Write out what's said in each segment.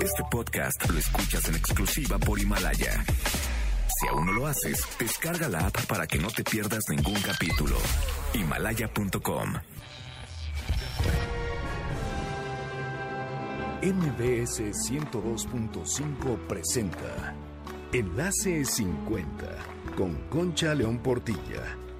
Este podcast lo escuchas en exclusiva por Himalaya. Si aún no lo haces, descarga la app para que no te pierdas ningún capítulo. Himalaya.com. MBS 102.5 presenta Enlace 50 con Concha León Portilla.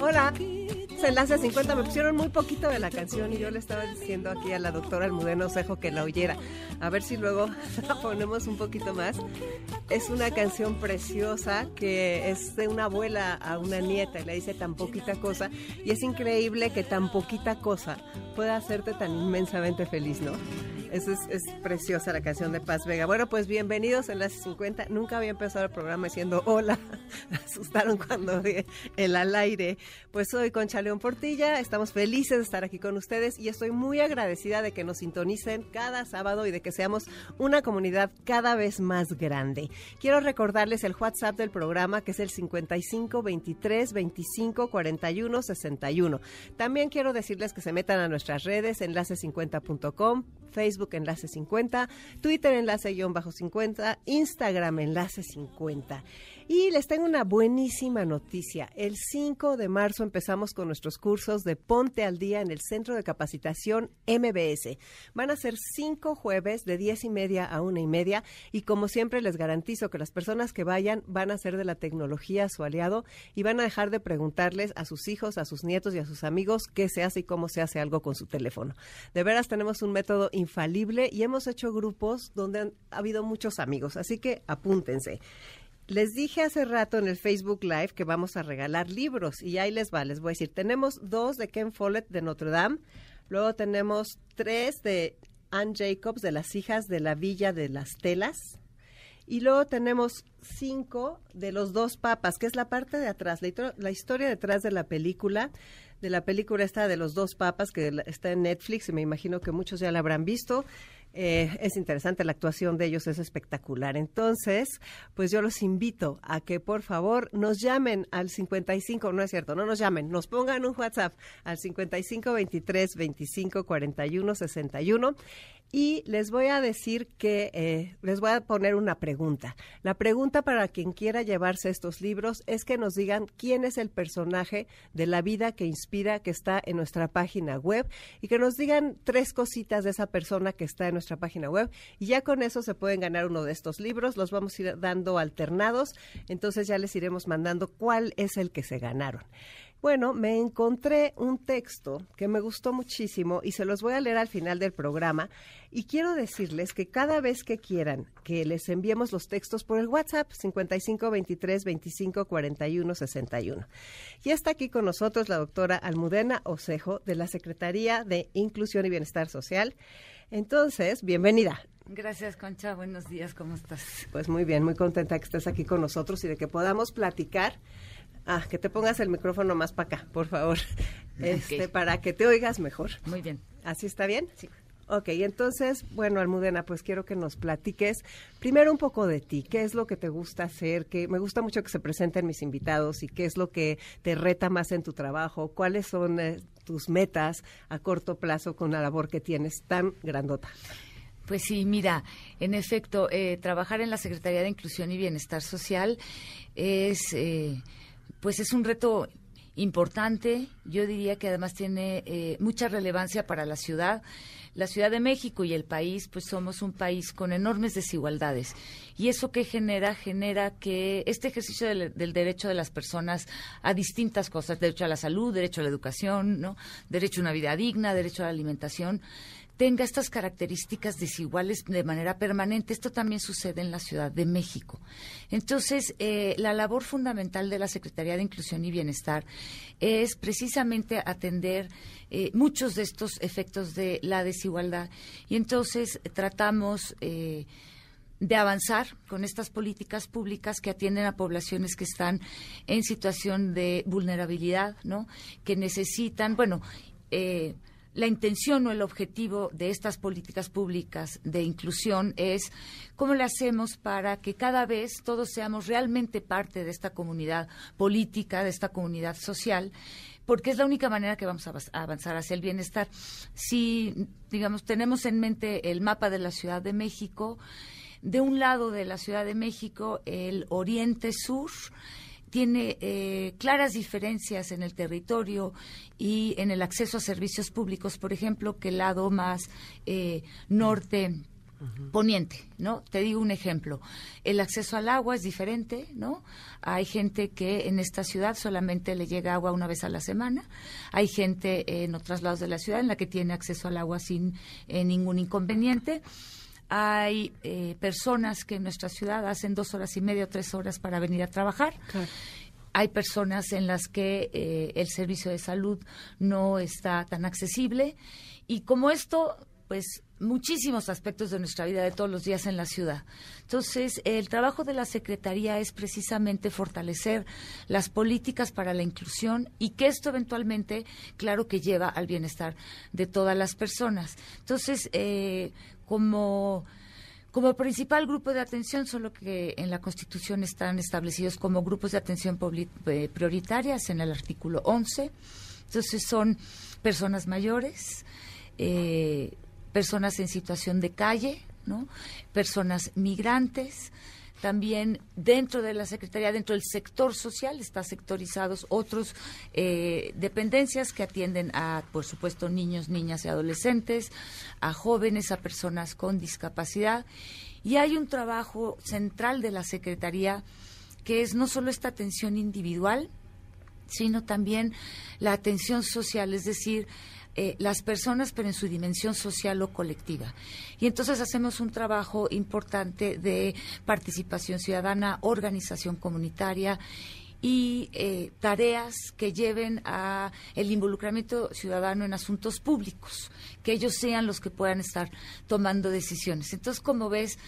Hola, es Enlace 50. Me pusieron muy poquito de la canción y yo le estaba diciendo aquí a la doctora Almudena Osejo que la oyera. A ver si luego la ponemos un poquito más. Es una canción preciosa que es de una abuela a una nieta y le dice tan poquita cosa. Y es increíble que tan poquita cosa pueda hacerte tan inmensamente feliz, ¿no? Es, es preciosa la canción de Paz Vega. Bueno, pues bienvenidos a Enlace 50. Nunca había empezado el programa diciendo hola. Me asustaron cuando el al aire. Pues soy Concha León Portilla. Estamos felices de estar aquí con ustedes y estoy muy agradecida de que nos sintonicen cada sábado y de que seamos una comunidad cada vez más grande. Quiero recordarles el WhatsApp del programa que es el 55 23 25 41 61. También quiero decirles que se metan a nuestras redes enlace50.com, Facebook Enlace 50, Twitter Enlace-50, Instagram Enlace 50. Y les tengo una buenísima noticia. El 5 de marzo empezamos con nuestros cursos de Ponte al Día en el Centro de Capacitación MBS. Van a ser cinco jueves de 10 y media a una y media y como siempre les garantizo que las personas que vayan van a ser de la tecnología su aliado y van a dejar de preguntarles a sus hijos, a sus nietos y a sus amigos qué se hace y cómo se hace algo con su teléfono. De veras tenemos un método infalible y hemos hecho grupos donde han ha habido muchos amigos, así que apúntense. Les dije hace rato en el Facebook Live que vamos a regalar libros y ahí les va, les voy a decir, tenemos dos de Ken Follett de Notre Dame, luego tenemos tres de Anne Jacobs de las hijas de la Villa de las Telas y luego tenemos cinco de los dos papas, que es la parte de atrás, la, la historia detrás de la película, de la película esta de los dos papas que está en Netflix y me imagino que muchos ya la habrán visto. Eh, es interesante, la actuación de ellos es espectacular. Entonces, pues yo los invito a que por favor nos llamen al 55, no es cierto, no nos llamen, nos pongan un WhatsApp al 55 23 25 41 61 y les voy a decir que eh, les voy a poner una pregunta. La pregunta para quien quiera llevarse estos libros es que nos digan quién es el personaje de la vida que inspira que está en nuestra página web y que nos digan tres cositas de esa persona que está en nuestra página web y ya con eso se pueden ganar uno de estos libros. Los vamos a ir dando alternados, entonces ya les iremos mandando cuál es el que se ganaron. Bueno, me encontré un texto que me gustó muchísimo y se los voy a leer al final del programa. Y quiero decirles que cada vez que quieran que les enviemos los textos por el WhatsApp 55 23 25 41 61. Y está aquí con nosotros la doctora Almudena Osejo de la Secretaría de Inclusión y Bienestar Social. Entonces, bienvenida. Gracias, Concha. Buenos días, ¿cómo estás? Pues muy bien, muy contenta que estés aquí con nosotros y de que podamos platicar. Ah, que te pongas el micrófono más para acá, por favor, este, para que te oigas mejor. Muy bien. ¿Así está bien? Sí. Ok, entonces, bueno, Almudena, pues quiero que nos platiques primero un poco de ti. ¿Qué es lo que te gusta hacer? Que me gusta mucho que se presenten mis invitados y qué es lo que te reta más en tu trabajo. ¿Cuáles son eh, tus metas a corto plazo con la labor que tienes tan grandota? Pues sí, mira, en efecto, eh, trabajar en la Secretaría de Inclusión y Bienestar Social es, eh, pues es un reto importante. Yo diría que además tiene eh, mucha relevancia para la ciudad. La Ciudad de México y el país, pues somos un país con enormes desigualdades. Y eso que genera, genera que este ejercicio del, del derecho de las personas a distintas cosas, derecho a la salud, derecho a la educación, ¿no? derecho a una vida digna, derecho a la alimentación, tenga estas características desiguales de manera permanente. Esto también sucede en la Ciudad de México. Entonces, eh, la labor fundamental de la Secretaría de Inclusión y Bienestar es precisamente atender eh, muchos de estos efectos de la desigualdad. Y entonces tratamos... Eh, de avanzar con estas políticas públicas que atienden a poblaciones que están en situación de vulnerabilidad, ¿no? Que necesitan, bueno, eh, la intención o el objetivo de estas políticas públicas de inclusión es cómo le hacemos para que cada vez todos seamos realmente parte de esta comunidad política, de esta comunidad social, porque es la única manera que vamos a avanzar hacia el bienestar. Si, digamos, tenemos en mente el mapa de la Ciudad de México, de un lado de la Ciudad de México, el oriente sur, tiene eh, claras diferencias en el territorio y en el acceso a servicios públicos, por ejemplo, que el lado más eh, norte poniente, ¿no? Te digo un ejemplo. El acceso al agua es diferente, ¿no? Hay gente que en esta ciudad solamente le llega agua una vez a la semana. Hay gente en otros lados de la ciudad en la que tiene acceso al agua sin eh, ningún inconveniente hay eh, personas que en nuestra ciudad hacen dos horas y media o tres horas para venir a trabajar. Hay personas en las que eh, el servicio de salud no está tan accesible. Y como esto, pues muchísimos aspectos de nuestra vida de todos los días en la ciudad. Entonces, el trabajo de la Secretaría es precisamente fortalecer las políticas para la inclusión y que esto eventualmente, claro que lleva al bienestar de todas las personas. Entonces, eh, como como principal grupo de atención, solo que en la Constitución están establecidos como grupos de atención eh, prioritarias en el artículo 11. Entonces son personas mayores, eh, personas en situación de calle, ¿no? personas migrantes, también dentro de la Secretaría, dentro del sector social, están sectorizados otros eh, dependencias que atienden a, por supuesto, niños, niñas y adolescentes, a jóvenes, a personas con discapacidad. Y hay un trabajo central de la Secretaría que es no solo esta atención individual, sino también la atención social, es decir, eh, las personas, pero en su dimensión social o colectiva. Y entonces hacemos un trabajo importante de participación ciudadana, organización comunitaria y eh, tareas que lleven a el involucramiento ciudadano en asuntos públicos, que ellos sean los que puedan estar tomando decisiones. Entonces, como ves,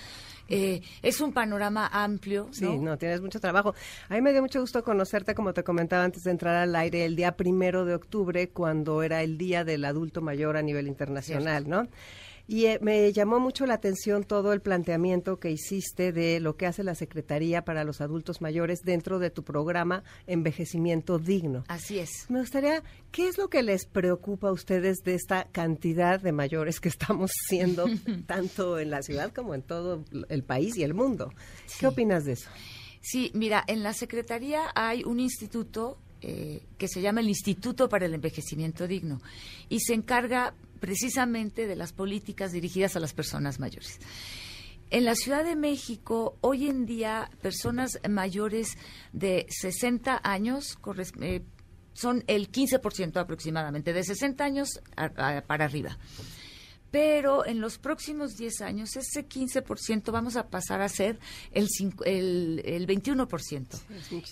eh, es un panorama amplio. Sí, no, tienes mucho trabajo. A mí me dio mucho gusto conocerte, como te comentaba antes de entrar al aire, el día primero de octubre, cuando era el Día del Adulto Mayor a nivel internacional, ¿no? Y eh, me llamó mucho la atención todo el planteamiento que hiciste de lo que hace la Secretaría para los Adultos Mayores dentro de tu programa Envejecimiento Digno. Así es. Me gustaría, ¿qué es lo que les preocupa a ustedes de esta cantidad de mayores que estamos siendo tanto en la ciudad como en todo el país y el mundo? ¿Qué opinas de eso? Sí, mira, en la Secretaría hay un instituto eh, que se llama el Instituto para el Envejecimiento Digno y se encarga precisamente de las políticas dirigidas a las personas mayores. En la Ciudad de México, hoy en día, personas mayores de 60 años eh, son el 15% aproximadamente, de 60 años para arriba pero en los próximos 10 años ese 15% vamos a pasar a ser el, el, el 21%.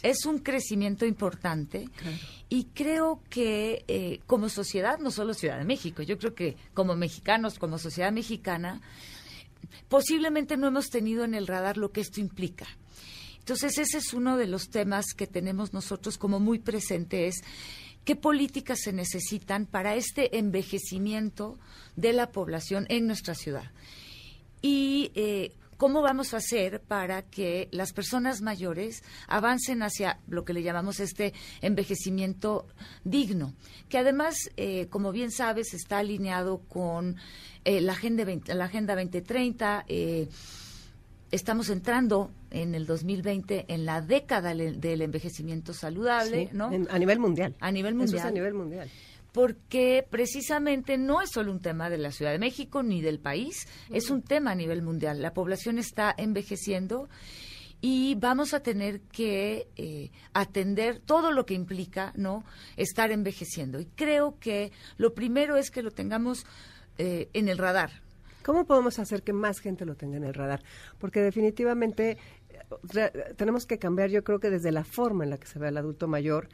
es, un crecimiento importante y creo que eh, como sociedad, no solo Ciudad de México, yo creo que como mexicanos, como sociedad mexicana, posiblemente no hemos tenido en el radar lo que esto implica. Entonces ese es uno de los temas que tenemos nosotros como muy presente, es qué políticas se necesitan para este envejecimiento de la población en nuestra ciudad. Y eh, cómo vamos a hacer para que las personas mayores avancen hacia lo que le llamamos este envejecimiento digno, que además, eh, como bien sabes, está alineado con eh, la, agenda la Agenda 2030 estamos entrando en el 2020 en la década del envejecimiento saludable, ¿no? a nivel mundial. A nivel mundial. a nivel mundial. Porque precisamente no es solo un tema de la Ciudad de México ni del país, es un tema a nivel mundial. La población está envejeciendo y vamos a tener que eh, atender todo lo que implica, ¿no? Estar envejeciendo. Y creo que lo primero es que lo tengamos eh, en el radar. ¿Cómo podemos hacer que más gente lo tenga en el radar? Porque definitivamente re- tenemos que cambiar, yo creo que desde la forma en la que se ve al adulto mayor,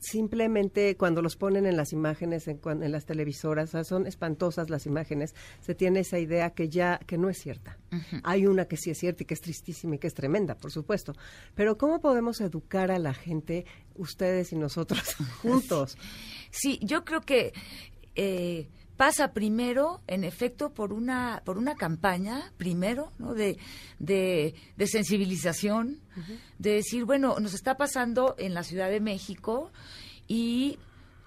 simplemente cuando los ponen en las imágenes, en, en las televisoras, o sea, son espantosas las imágenes, se tiene esa idea que ya, que no es cierta. Hay una que sí es cierta y que es tristísima y que es tremenda, por supuesto. Pero ¿cómo podemos educar a la gente, ustedes y nosotros, juntos? Sí, yo creo que eh, pasa primero, en efecto, por una por una campaña, primero, ¿no? de, de, de sensibilización, de decir, bueno, nos está pasando en la Ciudad de México y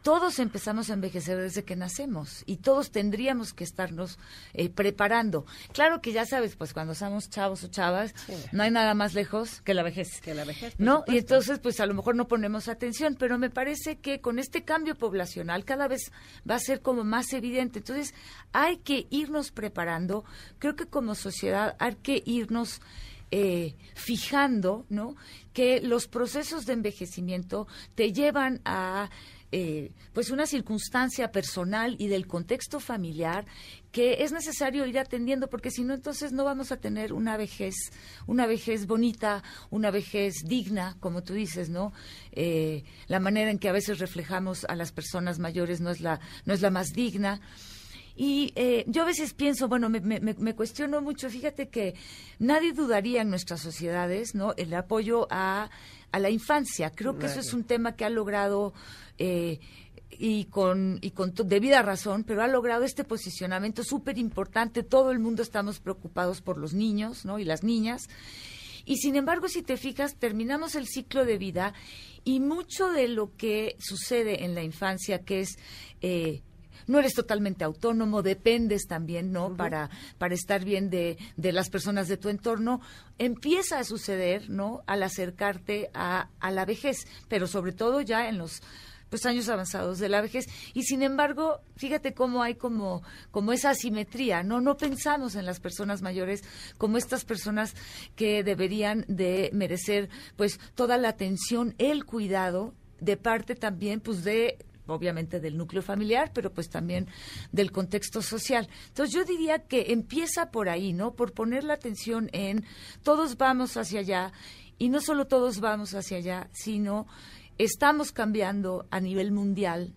todos empezamos a envejecer desde que nacemos y todos tendríamos que estarnos eh, preparando. Claro que ya sabes, pues cuando somos chavos o chavas, no hay nada más lejos que la vejez. Que la vejez, ¿No? Y entonces, pues a lo mejor no ponemos atención, pero me parece que con este cambio poblacional cada vez va a ser como más evidente. Entonces, hay que irnos preparando. Creo que como sociedad hay que irnos eh, fijando, ¿no? Que los procesos de envejecimiento te llevan a eh, pues una circunstancia personal y del contexto familiar que es necesario ir atendiendo porque si no entonces no vamos a tener una vejez una vejez bonita una vejez digna como tú dices no Eh, la manera en que a veces reflejamos a las personas mayores no es la no es la más digna y eh, yo a veces pienso, bueno, me, me, me- cuestiono mucho, fíjate que nadie dudaría en nuestras sociedades, ¿no? El apoyo a, a la infancia. Creo que eso es un tema que ha logrado, eh, y con, y con debida razón, pero ha logrado este posicionamiento súper importante. Todo el mundo estamos preocupados por los niños, ¿no? Y las niñas. Y sin embargo, si te fijas, terminamos el ciclo de vida y mucho de lo que sucede en la infancia, que es eh, no eres totalmente autónomo, dependes también, ¿no? Para, para estar bien de, de las personas de tu entorno, empieza a suceder, ¿no? Al acercarte a, a la vejez, pero sobre todo ya en los pues años avanzados de la vejez y sin embargo fíjate cómo hay como como esa asimetría no no pensamos en las personas mayores como estas personas que deberían de merecer pues toda la atención el cuidado de parte también pues de obviamente del núcleo familiar, pero pues también del contexto social. Entonces yo diría que empieza por ahí, ¿no? Por poner la atención en todos vamos hacia allá y no solo todos vamos hacia allá, sino estamos cambiando a nivel mundial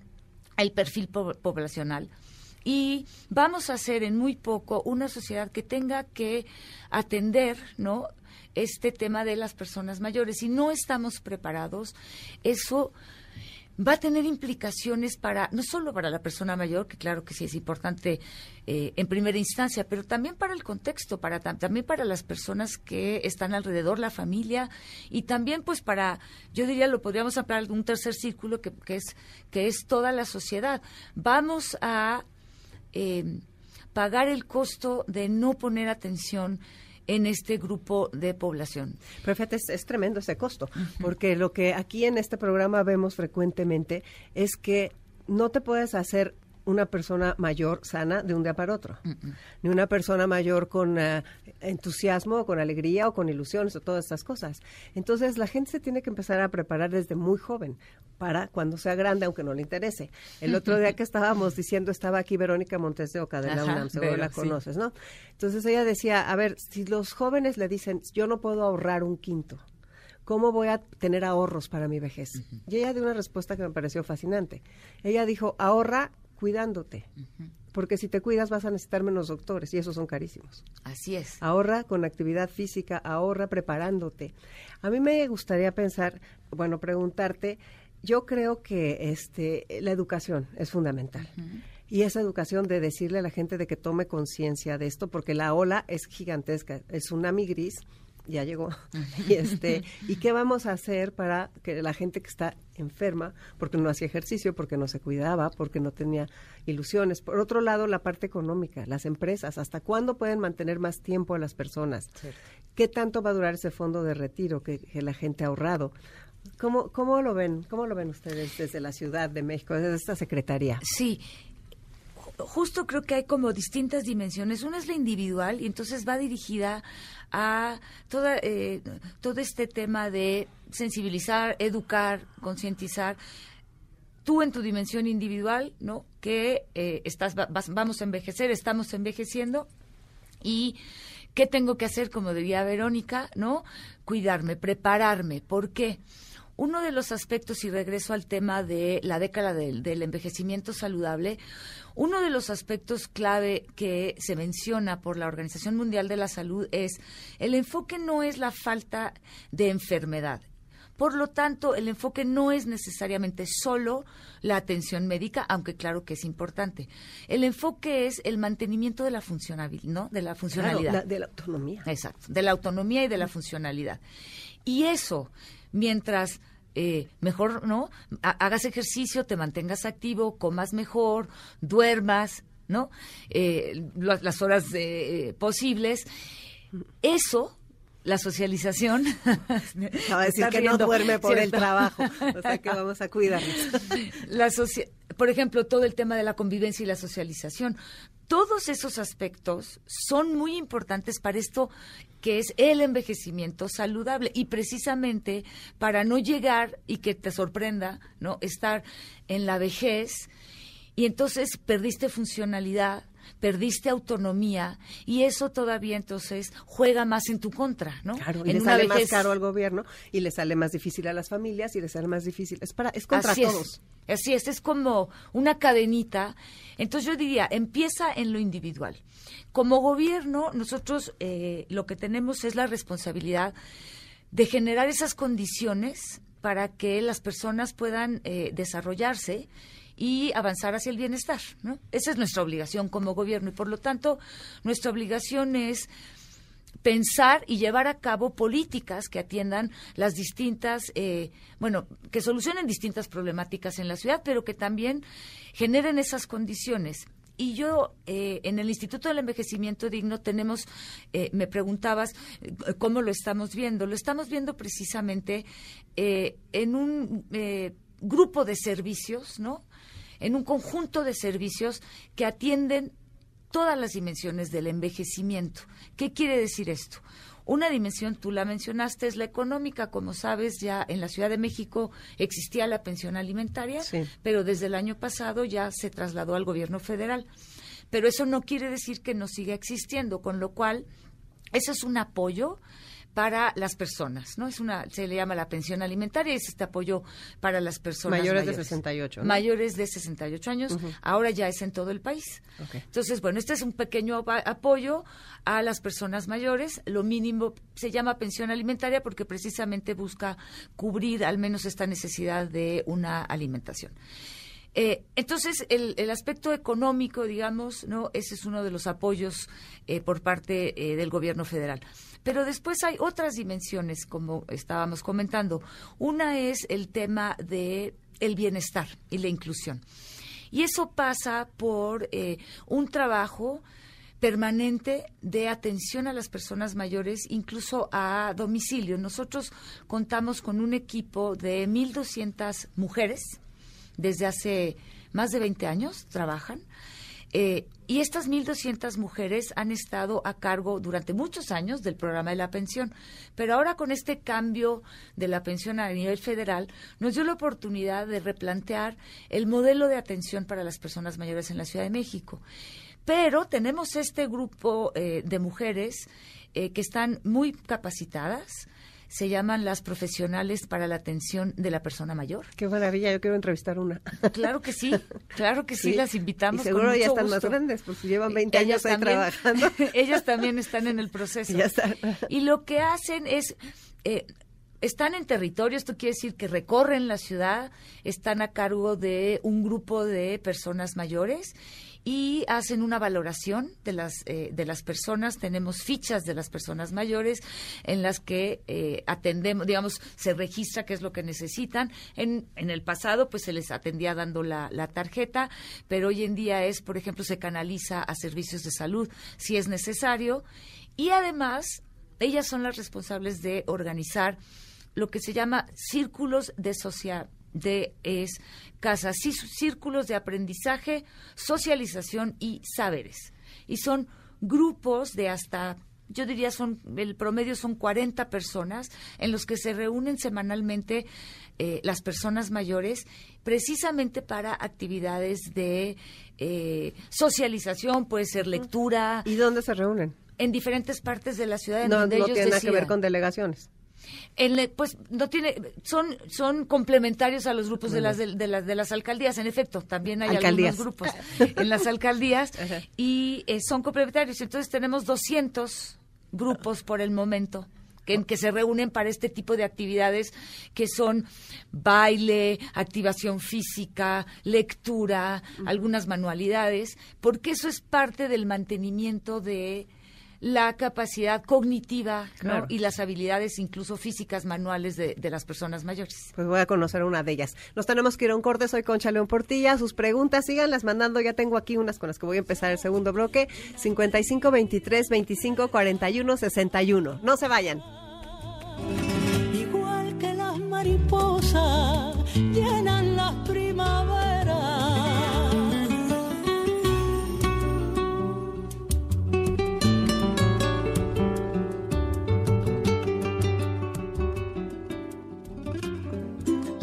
el perfil po- poblacional y vamos a hacer en muy poco una sociedad que tenga que atender, ¿no? Este tema de las personas mayores. Si no estamos preparados, eso va a tener implicaciones para, no solo para la persona mayor, que claro que sí es importante eh, en primera instancia, pero también para el contexto, para tam- también para las personas que están alrededor, la familia, y también pues para, yo diría, lo podríamos hablar de un tercer círculo que, que es, que es toda la sociedad. Vamos a eh, pagar el costo de no poner atención en este grupo de población. Pero fíjate, es, es tremendo ese costo, porque lo que aquí en este programa vemos frecuentemente es que no te puedes hacer una persona mayor sana de un día para otro, ni una persona mayor con eh, entusiasmo, con alegría o con ilusiones o todas estas cosas. Entonces la gente se tiene que empezar a preparar desde muy joven para cuando sea grande, aunque no le interese. El otro día que estábamos diciendo, estaba aquí Verónica Montes de Oca de la UNAM, seguro Vero, la sí. conoces, ¿no? Entonces ella decía, a ver, si los jóvenes le dicen, yo no puedo ahorrar un quinto, ¿cómo voy a tener ahorros para mi vejez? Y ella dio una respuesta que me pareció fascinante. Ella dijo, ahorra cuidándote, porque si te cuidas vas a necesitar menos doctores y esos son carísimos. Así es. Ahorra con actividad física, ahorra preparándote. A mí me gustaría pensar, bueno, preguntarte, yo creo que este la educación es fundamental. Y esa educación de decirle a la gente de que tome conciencia de esto, porque la ola es gigantesca, el tsunami gris ya llegó. y este, ¿y qué vamos a hacer para que la gente que está enferma, porque no hacía ejercicio, porque no se cuidaba, porque no tenía ilusiones? Por otro lado, la parte económica, las empresas, ¿hasta cuándo pueden mantener más tiempo a las personas? ¿Qué tanto va a durar ese fondo de retiro que, que la gente ha ahorrado? ¿Cómo, ¿Cómo lo ven? ¿Cómo lo ven ustedes desde la Ciudad de México, desde esta secretaría? Sí. Ju- Justo creo que hay como distintas dimensiones. Una es la individual y entonces va dirigida a toda, eh, todo este tema de sensibilizar, educar, concientizar. Tú en tu dimensión individual, ¿no? que eh, estás, vamos a envejecer, estamos envejeciendo y qué tengo que hacer, como diría Verónica, ¿no? Cuidarme, prepararme. ¿Por qué? Uno de los aspectos, y regreso al tema de la década del, del, envejecimiento saludable, uno de los aspectos clave que se menciona por la Organización Mundial de la Salud es el enfoque no es la falta de enfermedad, por lo tanto, el enfoque no es necesariamente solo la atención médica, aunque claro que es importante. El enfoque es el mantenimiento de la funcionalidad, ¿no? De la funcionalidad. de la autonomía. Exacto, de la autonomía y de la funcionalidad. Y eso, mientras eh, mejor, ¿no? Hagas ejercicio, te mantengas activo, comas mejor, duermas, ¿no? Eh, las, horas eh, posibles. Eso la socialización. a decir que no duerme por el trabajo, o sea que vamos a cuidarnos. La por ejemplo, todo el tema de la convivencia y la socialización. Todos esos aspectos son muy importantes para esto que es el envejecimiento saludable y precisamente para no llegar y que te sorprenda, ¿no? Estar en la vejez y entonces perdiste funcionalidad, perdiste autonomía y eso todavía entonces juega más en tu contra, ¿no? Claro, y le sale más caro al gobierno y le sale más difícil a las familias y le sale más difícil. Es para es contra todos. Así es, es como una cadenita. Entonces yo diría, empieza en lo individual. Como gobierno, nosotros eh, lo que tenemos es la responsabilidad de generar esas condiciones para que las personas puedan eh, desarrollarse y avanzar hacia el bienestar. ¿no? Esa es nuestra obligación como gobierno y por lo tanto nuestra obligación es pensar y llevar a cabo políticas que atiendan las distintas, eh, bueno, que solucionen distintas problemáticas en la ciudad, pero que también generen esas condiciones. Y yo, eh, en el Instituto del Envejecimiento Digno, tenemos, eh, me preguntabas cómo lo estamos viendo. Lo estamos viendo precisamente en un grupo de servicios, ¿no? en un conjunto de servicios que atienden todas las dimensiones del envejecimiento. ¿Qué quiere decir esto? Una dimensión, tú la mencionaste, es la económica. Como sabes, ya en la Ciudad de México existía la pensión alimentaria, pero desde el año pasado ya se trasladó al gobierno federal. Pero eso no quiere decir que no siga existiendo, con lo cual, eso es un apoyo para las personas, ¿no? Es una, se le llama la pensión alimentaria, es este apoyo para las personas mayores, de 68, Mayores de 68 años, ahora ya es en todo el país. Entonces, bueno, este es un pequeño apoyo a las personas mayores, lo mínimo se llama pensión alimentaria porque precisamente busca cubrir al menos esta necesidad de una alimentación. Eh, entonces, el, aspecto económico, digamos, no, ese es uno de los apoyos eh, por parte eh, del gobierno federal. Pero después hay otras dimensiones, como estábamos comentando. Una es el tema de el bienestar y la inclusión. Y eso pasa por un trabajo permanente de atención a las personas mayores, incluso a domicilio. Nosotros contamos con un equipo de 1.200 mujeres desde hace más de 20 años, trabajan. Eh, y estas 1.200 mujeres han estado a cargo durante muchos años del programa de la pensión. Pero ahora con este cambio de la pensión a nivel federal, nos dio la oportunidad de replantear el modelo de atención para las personas mayores en la Ciudad de México. Pero tenemos este grupo eh, de mujeres eh, que están muy capacitadas, se llaman las profesionales para la atención de la persona mayor. Qué maravilla, yo quiero entrevistar una. Claro que sí, claro que sí, las invitamos. Y seguro ya están más grandes, porque llevan 20 años ahí trabajando. ellas también están en el proceso. Y lo que hacen es... Eh, están en territorio, esto quiere decir que recorren la ciudad, están a cargo de un grupo de personas mayores y hacen una valoración de las eh, de las personas. Tenemos fichas de las personas mayores en las que eh, atendemos digamos se registra qué es lo que necesitan. En, en el pasado pues se les atendía dando la, la tarjeta pero hoy en día es por ejemplo se canaliza a servicios de salud si es necesario. Y además ellas son las responsables de organizar lo que se llama círculos de social de es casas, círculos de aprendizaje, socialización y saberes. Y son grupos de hasta yo diría son, el promedio son 40 personas en los que se reúnen semanalmente eh, las personas mayores precisamente para actividades de eh, socialización, puede ser lectura. ¿Y dónde se reúnen? En diferentes partes de la ciudad. En no, donde no ellos tiene nada que ver con delegaciones. En le- pues no tiene, son son complementarios a los grupos de las de, de las de las alcaldías. En efecto, también hay Alcaldías. algunos grupos en las alcaldías y eh, son complementarios. Entonces tenemos 200 grupos por el momento que, en que se reúnen para este tipo de actividades que son baile, activación física, lectura, algunas manualidades, porque eso es parte del mantenimiento de la capacidad cognitiva ¿no? Y las habilidades incluso físicas manuales de, de las personas mayores. Pues voy a conocer una de ellas. Nos tenemos que ir a un corte. Soy Concha León Portilla. Sus preguntas, síganlas mandando. Ya tengo aquí unas con las que voy a empezar el segundo bloque. 55 23 25 41 61. No se vayan.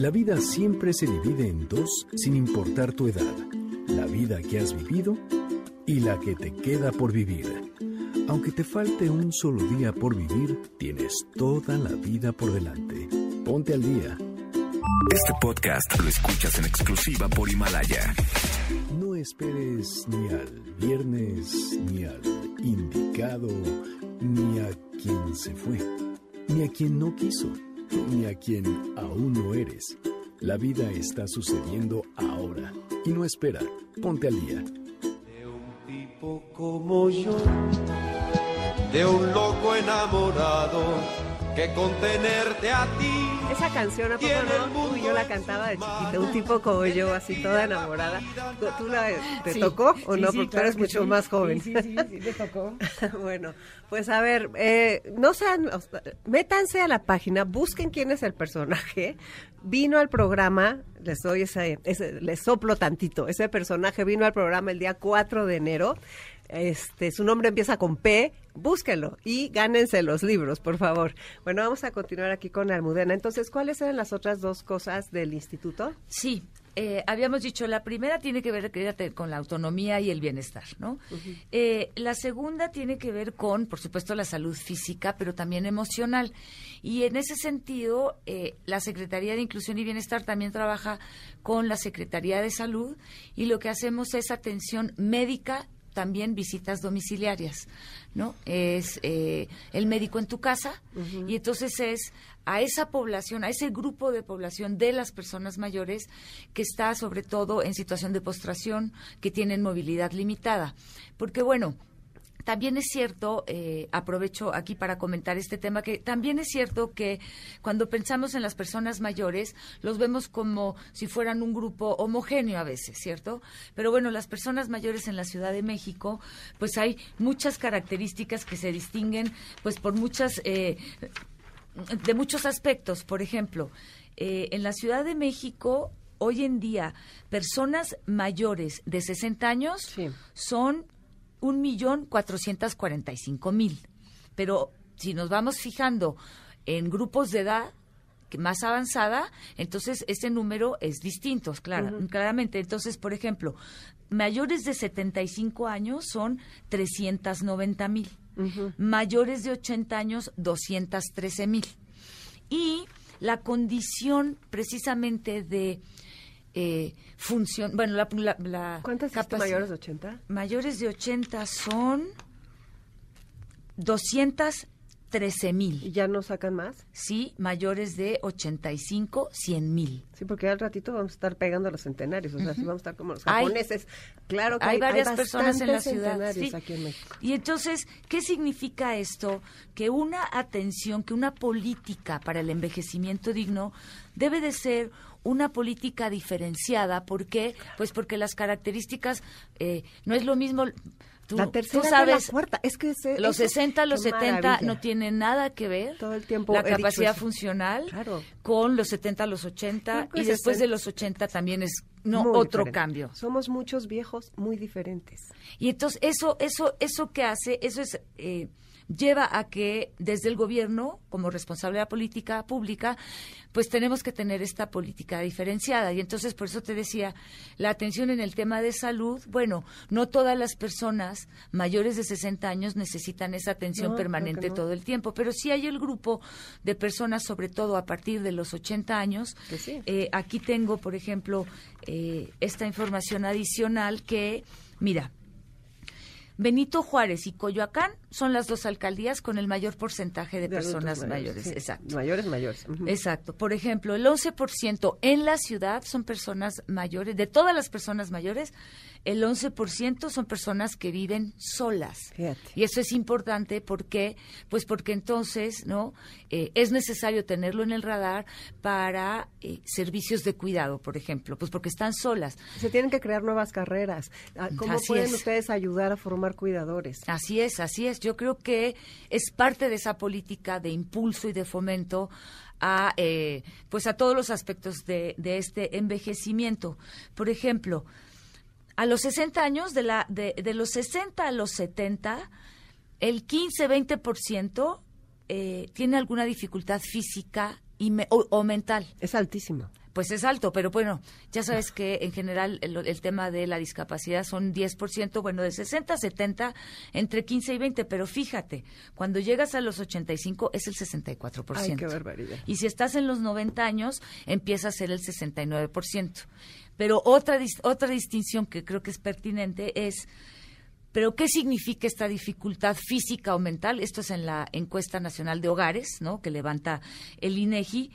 La vida siempre se divide en dos sin importar tu edad. La vida que has vivido y la que te queda por vivir. Aunque te falte un solo día por vivir, tienes toda la vida por delante. Ponte al día. Este podcast lo escuchas en exclusiva por Himalaya. No esperes ni al viernes, ni al indicado, ni a quien se fue, ni a quien no quiso, ni a quien aún no eres. La vida está sucediendo ahora y no espera. Ponte al día. De un tipo como yo, de un loco enamorado, que contenerte a ti. Esa canción, ¿a poco no? Uy, yo la cantaba de chiquita. Un tipo como yo, así toda enamorada. ¿Tú- ¿Tú la, te Sí, tocó o sí, no? sí, Porque tú claro eres mucho sí. más joven. Sí, sí, sí, sí, me tocó. bueno, pues a ver, eh, no sean, o sea, métanse a la página, busquen quién es el personaje. Vino al programa, les doy ese, ese- les soplo tantito. Ese personaje vino al programa el día 4 de enero. Este, su nombre empieza con P, búsquenlo y gánense los libros, por favor. Bueno, vamos a continuar aquí con Almudena. Entonces, ¿cuáles eran las otras dos cosas del instituto? Sí, eh, habíamos dicho, la primera tiene que ver con la autonomía y el bienestar, ¿no? Eh, la segunda tiene que ver con, por supuesto, la salud física, pero también emocional. Y en ese sentido, eh, la Secretaría de Inclusión y Bienestar también trabaja con la Secretaría de Salud y lo que hacemos es atención médica también visitas domiciliarias, ¿no? Es eh, el médico en tu casa y entonces es a esa población, a ese grupo de población de las personas mayores que está sobre todo en situación de postración, que tienen movilidad limitada. Porque bueno, también es cierto, eh, aprovecho aquí para comentar este tema, que también es cierto que cuando pensamos en las personas mayores, los vemos como si fueran un grupo homogéneo a veces, ¿cierto? Pero bueno, las personas mayores en la Ciudad de México, pues hay muchas características que se distinguen, pues por muchas, eh, de muchos aspectos. Por ejemplo, eh, en la Ciudad de México, hoy en día, personas mayores de 60 años Sí. son un millón cuatrocientos cuarenta y cinco mil. Pero si nos vamos fijando en grupos de edad más avanzada, entonces ese número es distinto, claro, claramente. Entonces, por ejemplo, mayores de 75 años son 390 mil. Mayores de 80 años, 213 mil. Y la condición precisamente de eh, función. Bueno, la, la, la ¿Cuántas mayores de 80? Mayores de 80 son 200 13 mil. ¿Y ya no sacan más? Sí, mayores de 85, 100 mil. Sí, porque al ratito vamos a estar pegando a los centenarios, o sea, uh sí vamos a estar como los japoneses. Claro que hay, hay varias personas en la ciudad. Sí. Aquí en México. Y entonces, ¿qué significa esto? Que una atención, que una política para el envejecimiento digno debe de ser una política diferenciada. ¿Por qué? Pues porque las características, eh, no es lo mismo Tú, la tercera tú es de la sabes, puerta. Es que ese- los eso- 60, los qué 70 maravilla. no tienen nada que ver. Todo el tiempo La capacidad funcional Claro. con los 70, los 80 Creo que y después de 60. los 80 también es no Muy otro diferente. cambio. Somos muchos viejos muy diferentes. Y entonces eso, eso, eso que hace, eso es eh, lleva a que desde el gobierno, como responsable de la política pública, pues tenemos que tener esta política diferenciada. Y entonces, por eso te decía, la atención en el tema de salud, bueno, no todas las personas mayores de 60 años necesitan esa atención No, permanente no. todo el tiempo, pero sí hay el grupo de personas, sobre todo a partir de los 80 años. Que sí. Eh, aquí tengo, por ejemplo, eh, esta información adicional que, mira, Benito Juárez y Coyoacán son las dos alcaldías con el mayor porcentaje de, personas mayores. sí. Exacto. Mayores, mayores. Exacto. Por ejemplo, el 11% en la ciudad son personas mayores. De todas las personas mayores, el 11% son personas que viven solas. Fíjate. Y eso es importante porque, pues porque entonces, ¿no? Eh, es necesario tenerlo en el radar para eh, servicios de cuidado, por ejemplo, pues porque están solas. Se tienen que crear nuevas carreras. Ah, ¿Cómo Así pueden es. ustedes ayudar a formar cuidadores? Así es, así es. Yo creo que es parte de esa política de impulso y de fomento a eh, pues a todos los aspectos de, este envejecimiento. Por ejemplo, a los 60 años, de, la, de, de los 60 a los 70, el 15-20% eh, tiene alguna dificultad física y me- o- o mental Es altísimo. Pues es alto, pero bueno, ya sabes que en general el, el tema de la discapacidad son 10%, bueno, de 60 a 70, entre 15 y 20, pero fíjate, cuando llegas a los 85 es el 64%. Ay, qué barbaridad. Y si estás en los 90 años, empieza a ser el 69%. Pero otra, otra distinción que creo que es pertinente es, ¿pero qué significa esta dificultad física o mental? Esto es en la encuesta nacional de hogares, ¿no? Que levanta el INEGI.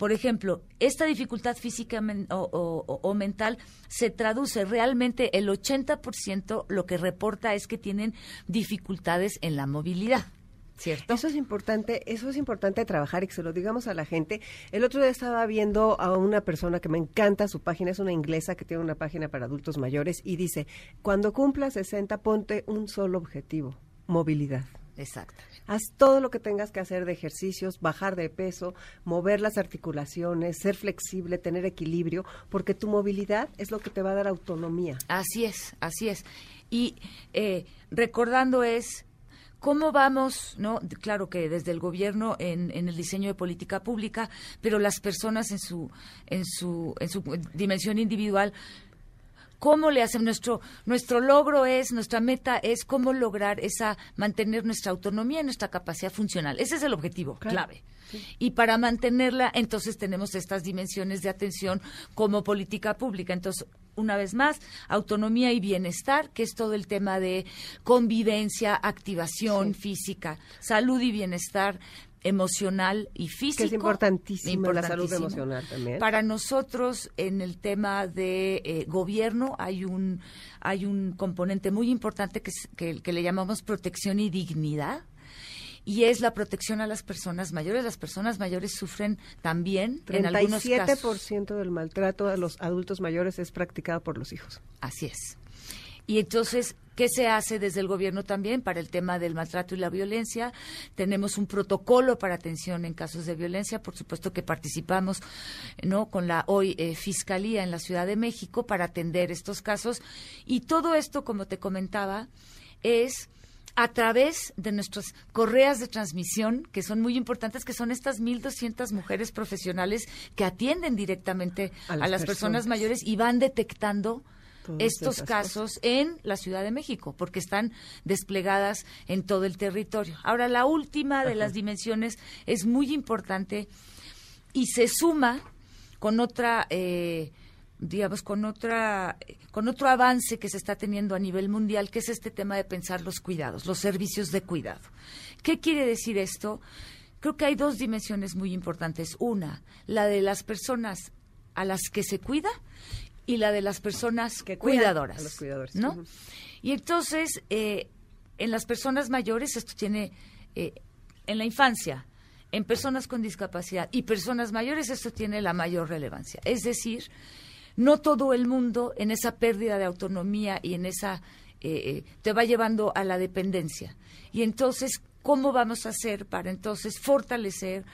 Por ejemplo, esta dificultad física o- o mental se traduce realmente el 80% lo que reporta es que tienen dificultades en la movilidad, ¿cierto? Eso es importante, eso es importante trabajar y que se lo digamos a la gente. El otro día estaba viendo a una persona que me encanta su página, es una inglesa que tiene una página para adultos mayores y dice, cuando cumpla 60 ponte un solo objetivo, movilidad. Exactamente. Haz todo lo que tengas que hacer de ejercicios, bajar de peso, mover las articulaciones, ser flexible, tener equilibrio, porque tu movilidad es lo que te va a dar autonomía. Así es, así es. Y eh, recordando es cómo vamos, ¿no? Claro que desde el gobierno en, en el diseño de política pública, pero las personas en su, en su, en su dimensión individual, cómo le hacen nuestro nuestro logro es nuestra meta es cómo lograr esa mantener nuestra autonomía y nuestra capacidad funcional. Ese es el objetivo Claro. clave. Y para mantenerla entonces tenemos estas dimensiones de atención como política pública. Entonces una vez más autonomía y bienestar que es todo el tema de convivencia activación física salud y bienestar emocional y físico importantísima la salud Importantísimo. emocional también. Para nosotros en el tema de eh, gobierno hay un hay un componente muy importante que, es- que, que le llamamos protección y dignidad y es la protección a las personas mayores. Las personas mayores sufren también en algunos casos. 37% del maltrato a los adultos mayores es practicado por los hijos. Así es. Y entonces, ¿qué se hace desde el gobierno también para el tema del maltrato y la violencia? Tenemos un protocolo para atención en casos de violencia, por supuesto que participamos no con la hoy eh, Fiscalía en la Ciudad de México para atender estos casos y todo esto, como te comentaba, es a través de nuestras correas de transmisión, que son muy importantes, que son estas 1.200 mujeres profesionales que atienden directamente A a las las, personas. personas mayores y van detectando Estos casos en la Ciudad de México, porque están desplegadas en todo el territorio. Ahora, la última de las dimensiones es muy importante y se suma con otra, eh, digamos, con otra, con otro avance que se está teniendo a nivel mundial, que es este tema de pensar los cuidados, los servicios de cuidado. ¿Qué quiere decir esto? Creo que hay dos dimensiones muy importantes. Una, la de las personas a las que se cuida y la de las personas Que cuidadoras. a los cuidadores. ¿no? Y entonces, eh, en las personas mayores, esto tiene, eh, en la infancia, en personas con discapacidad y personas mayores, esto tiene la mayor relevancia. Es decir, no todo el mundo en esa pérdida de autonomía y en esa, eh, eh, te va llevando a la dependencia. Y entonces, ¿cómo vamos a hacer para entonces fortalecer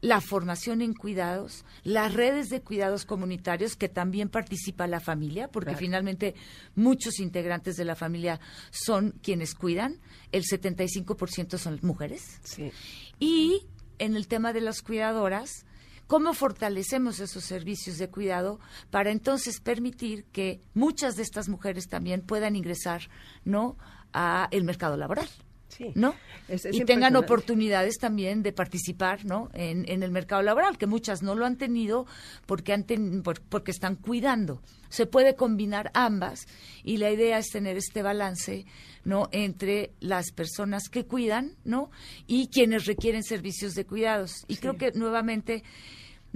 la formación en cuidados, las redes de cuidados comunitarios que también participa la familia, porque finalmente muchos integrantes de la familia son quienes cuidan, el 75% son mujeres. Sí. Y en el tema de las cuidadoras, cómo fortalecemos esos servicios de cuidado para entonces permitir que muchas de estas mujeres también puedan ingresar, ¿no?, a el mercado laboral. Sí. ¿no? Es- es y tengan oportunidades también de participar ¿no? en, en el mercado laboral, que muchas no lo han tenido porque, han ten- por- porque están cuidando. Se puede combinar ambas y la idea es tener este balance no entre las personas que cuidan no y quienes requieren servicios de cuidados. Y creo que nuevamente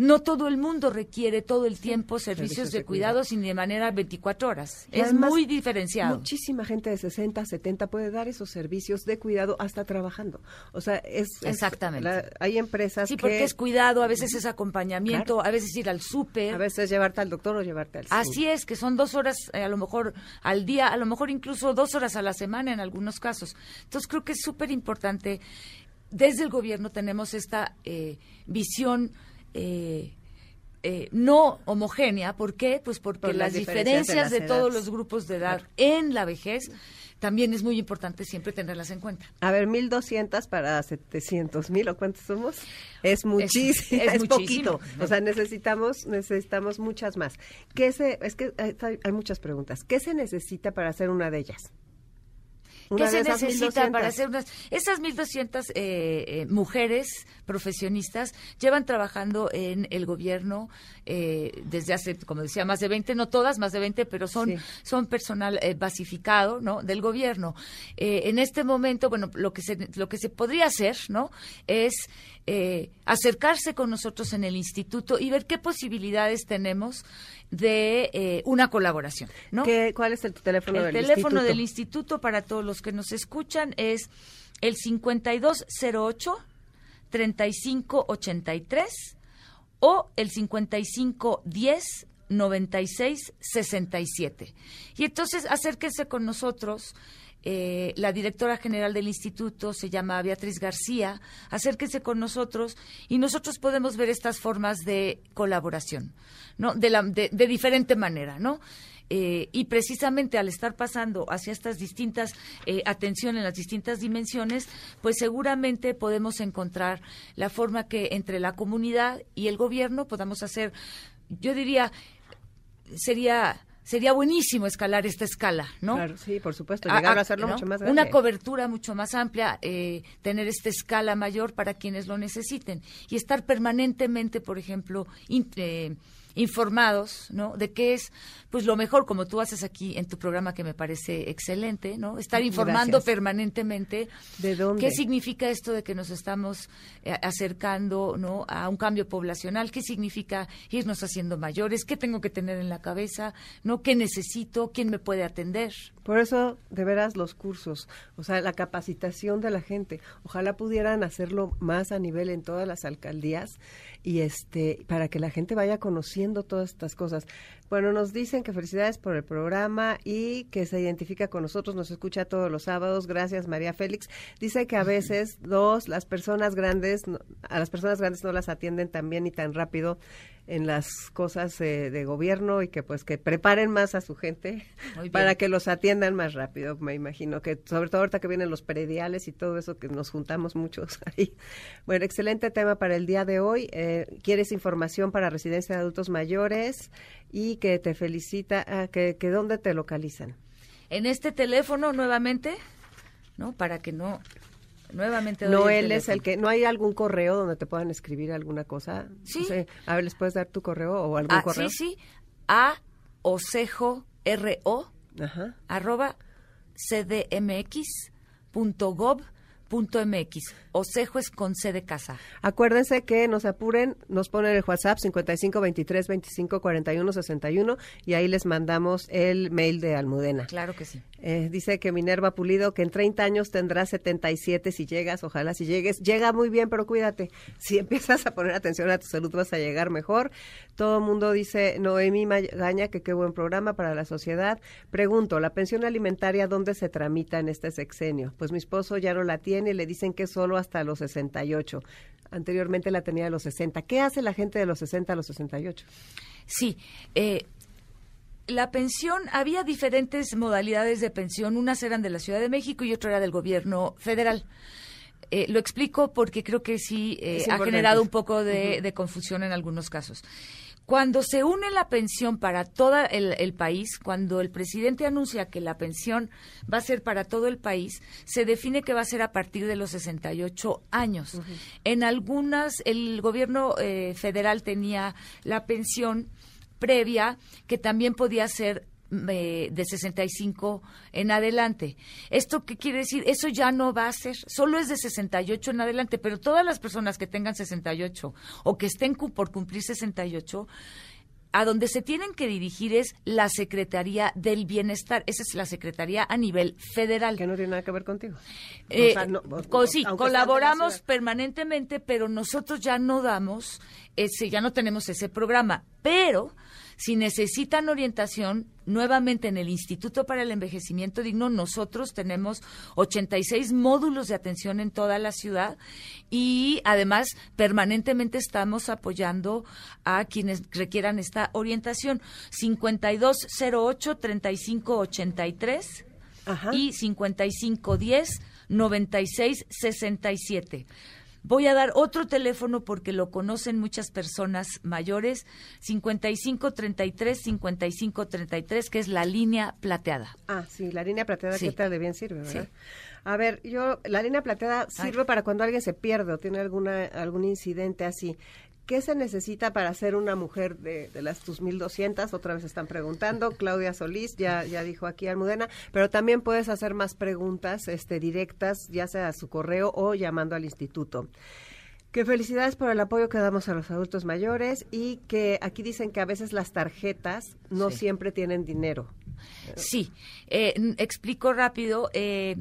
no todo el mundo requiere todo el tiempo servicios, servicios de, cuidados y de manera 24 horas. Y es además, muy diferenciado. Muchísima gente de 60, 70 puede dar esos servicios de cuidado hasta trabajando. O sea, es... es- Exactamente. la- hay empresas Sí, que... porque es cuidado, a veces es acompañamiento, a veces ir al súper. A veces llevarte al doctor o llevarte al. Así es, que son dos horas eh, a lo mejor al día, a lo mejor incluso dos horas a la semana en algunos casos. Entonces creo que es súper importante. Desde el gobierno tenemos esta eh, visión eh, eh, no homogénea. ¿Por qué? Pues porque Por las, las diferencias de diferencias de, las todos los grupos de edad en la vejez también es muy importante siempre tenerlas en cuenta. A ver, 1.200 para 700.000 o cuántos somos. Es muchísimo, es es, muchísimo. poquito. O sea, necesitamos necesitamos muchas más. ¿Qué se, es que hay, hay muchas preguntas. ¿Qué se necesita para hacer una de ellas? ¿Qué se necesita 1.200. para hacer unas... Esas 1.200 eh, eh, mujeres profesionistas llevan trabajando en el gobierno eh, desde hace, como decía, más de 20, no todas, más de 20, pero son, Sí. son personal eh, basificado ¿no? del gobierno. Eh, en este momento, bueno, lo que se, lo que se podría hacer ¿no? es eh, acercarse con nosotros en el instituto y ver qué posibilidades tenemos de eh, una colaboración. ¿no? ¿Qué- ¿Cuál es el teléfono El del teléfono instituto? del instituto para todos los que nos escuchan es el 5208 3583 o el 5510 9667. Y entonces acérquense con nosotros. Eh, la directora general del instituto se llama Beatriz García. Acérquense con nosotros y nosotros podemos ver estas formas de colaboración, ¿no? De, la, de, diferente manera, ¿no? Eh, y precisamente al estar pasando hacia estas distintas eh, atención en las distintas dimensiones, pues seguramente podemos encontrar la forma que entre la comunidad y el gobierno podamos hacer, yo diría, sería sería buenísimo escalar esta escala, ¿no? Claro, sí, por supuesto, A- llegar a, a- hacerlo ¿no? mucho más grande. Una cobertura mucho más amplia, eh, tener esta escala mayor para quienes lo necesiten y estar permanentemente, por ejemplo, in- eh, informados, ¿no? De qué es, pues lo mejor, como tú haces aquí en tu programa que me parece excelente, ¿no? Estar informando Gracias. permanentemente. ¿De dónde? ¿Qué significa esto de que nos estamos eh, acercando, ¿no? A un cambio poblacional. ¿Qué significa irnos haciendo mayores? ¿Qué tengo que tener en la cabeza? ¿No? ¿Qué necesito? ¿Quién me puede atender? Por eso, de veras, los cursos, o sea, la capacitación de la gente. Ojalá pudieran hacerlo más a nivel en todas las alcaldías y este para que la gente vaya conociendo todas estas cosas. Bueno, nos dicen que felicidades por el programa y que se identifica con nosotros, nos escucha todos los sábados. Gracias, María Félix. Dice que a veces dos las personas grandes a las personas grandes no las atienden tan bien y tan rápido en las cosas eh, de gobierno y que pues que preparen más a su gente para que los atiendan más rápido, me imagino que sobre todo ahorita que vienen los prediales y todo eso que nos juntamos muchos ahí. Bueno, excelente tema para el día de hoy. Eh, ¿Quieres información para residencia de adultos mayores? Y que te felicita, ah, que, que dónde te localizan. En este teléfono nuevamente, ¿no? Para que no nuevamente doy No, el él es el que, ¿no hay algún correo donde te puedan escribir alguna cosa? Sí. No sé, a ver, ¿les puedes dar tu correo o algún Ah, correo? sí, sí. A osejo r o Ajá. arroba cdmx.gov.mx. Osejo es con C de casa. Acuérdense que nos apuren, nos ponen el WhatsApp 55 23 25 41 61 y ahí les mandamos el mail de Almudena. Claro que sí. Eh, dice que Minerva Pulido que en 30 años tendrá 77 si llegas, ojalá si llegues. Llega muy bien, pero cuídate. Si empiezas a poner atención a tu salud vas a llegar mejor. Todo el mundo dice Noemi Magaña que qué buen programa para la sociedad. Pregunto, ¿la pensión alimentaria dónde se tramita en este sexenio? Pues mi esposo ya no la tiene y le dicen que solo hasta los 68. anteriormente la tenía de los 60. ¿Qué hace la gente de los 60 a los 68? Sí, eh, la pensión, había diferentes modalidades de pensión, unas eran de la Ciudad de México y otra era del gobierno federal. Eh, lo explico porque creo que sí eh, ha generado un poco de, de confusión en algunos casos. Cuando se une la pensión para todo el, el país, cuando el presidente anuncia que la pensión va a ser para todo el país, se define que va a ser a partir de los 68 años. En algunas, el gobierno eh, federal tenía la pensión previa que también podía ser eh, de 65 en adelante. ¿Esto qué quiere decir? Eso ya no va a ser, solo es de 68 en adelante, pero todas las personas que tengan 68 o que estén por cumplir 68, a donde se tienen que dirigir es la Secretaría del Bienestar. Esa es la Secretaría a nivel federal. Que no tiene nada que ver contigo. Eh, O sea, no- co- sí, colaboramos permanentemente, pero nosotros ya no damos ese, ya no tenemos ese programa. Pero si necesitan orientación, nuevamente en el Instituto para el Envejecimiento Digno, nosotros tenemos 86 módulos de atención en toda la ciudad y además permanentemente estamos apoyando a quienes requieran esta orientación. 5208-3583 Ajá. y 5510 9667. Voy a dar otro teléfono porque lo conocen muchas personas mayores, 5533 5533, que es la línea plateada. Ah, sí, la línea plateada, Sí. ¿qué tal de bien sirve, verdad? Sí. A ver, yo, la línea plateada sirve Ay. para cuando alguien se pierde o tiene alguna, algún incidente así. ¿Qué se necesita para ser una mujer de, de las tus 1200? Otra vez están preguntando. Claudia Solís ya, ya dijo aquí Almudena, pero también puedes hacer más preguntas este, directas, ya sea a su correo o llamando al instituto. Que felicidades por el apoyo que damos a los adultos mayores y que aquí dicen que a veces las tarjetas no Sí. siempre tienen dinero. Sí, eh, explico rápido. eh,